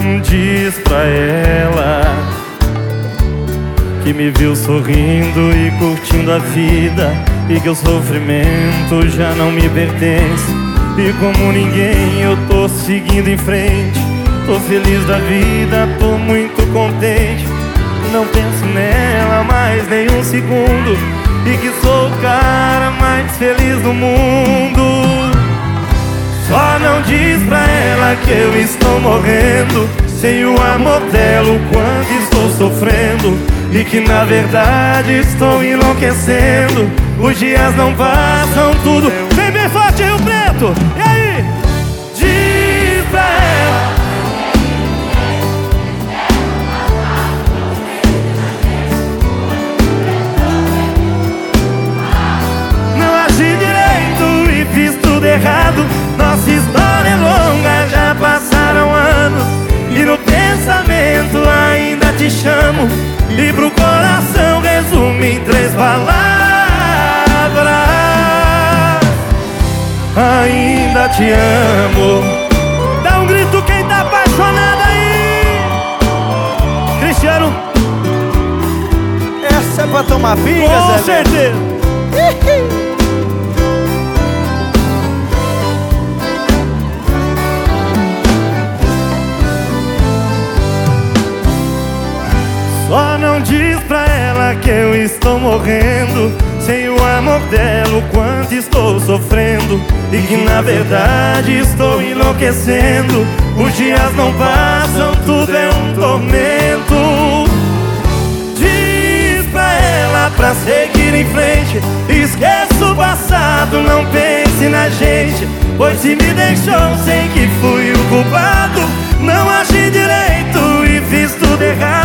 Um Diz pra ela que me viu sorrindo e curtindo a vida e que o sofrimento já não me pertence. E como ninguém, eu tô seguindo em frente. Tô feliz da vida, tô muito contente. Não penso nela mais nem um segundo. E que sou o cara mais feliz do mundo diz pra ela que eu estou morrendo. Sem o amor dela, o quanto estou sofrendo. E que na verdade estou enlouquecendo. Os dias não passam tudo Vem bem forte, Rio Preto! E aí? Diz pra ela. Não agi direito e fiz tudo errado te chamo E pro coração resumo em três palavras. Ainda te amo. Dá um grito quem tá apaixonado aí. Cristiano, Essa é pra tomar pinga, com Zé. certeza diz pra ela que eu estou morrendo. Sem o amor dela, o quanto estou sofrendo. E que na verdade estou enlouquecendo. Os dias não passam, tudo é um tormento. Diz pra ela pra seguir em frente. Esqueça o passado, não pense na gente. Pois se me deixou, sei que fui o culpado. Não agi direito e fiz tudo errado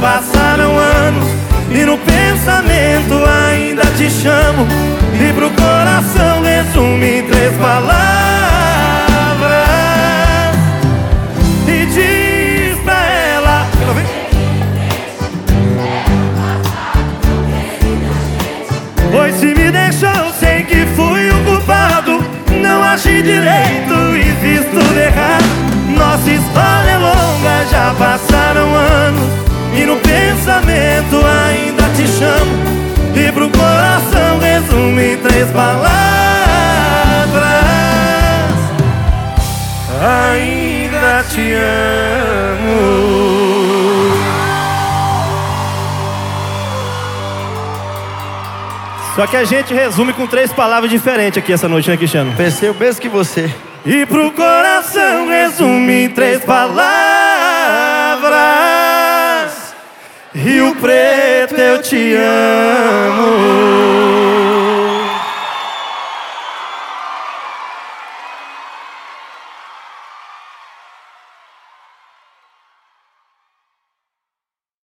passaram anos E no pensamento ainda te chamo. E pro coração resumo em três palavras. E diz pra ela Pois se me deixou, sei que fui o culpado. Não agi direito pro coração resumo em três palavras Ainda te amo Só que a gente resume com três palavras diferentes aqui essa noite, né, Cristiano? Pensei o mesmo que você. E pro coração resume três palavras Rio Preto, eu te amo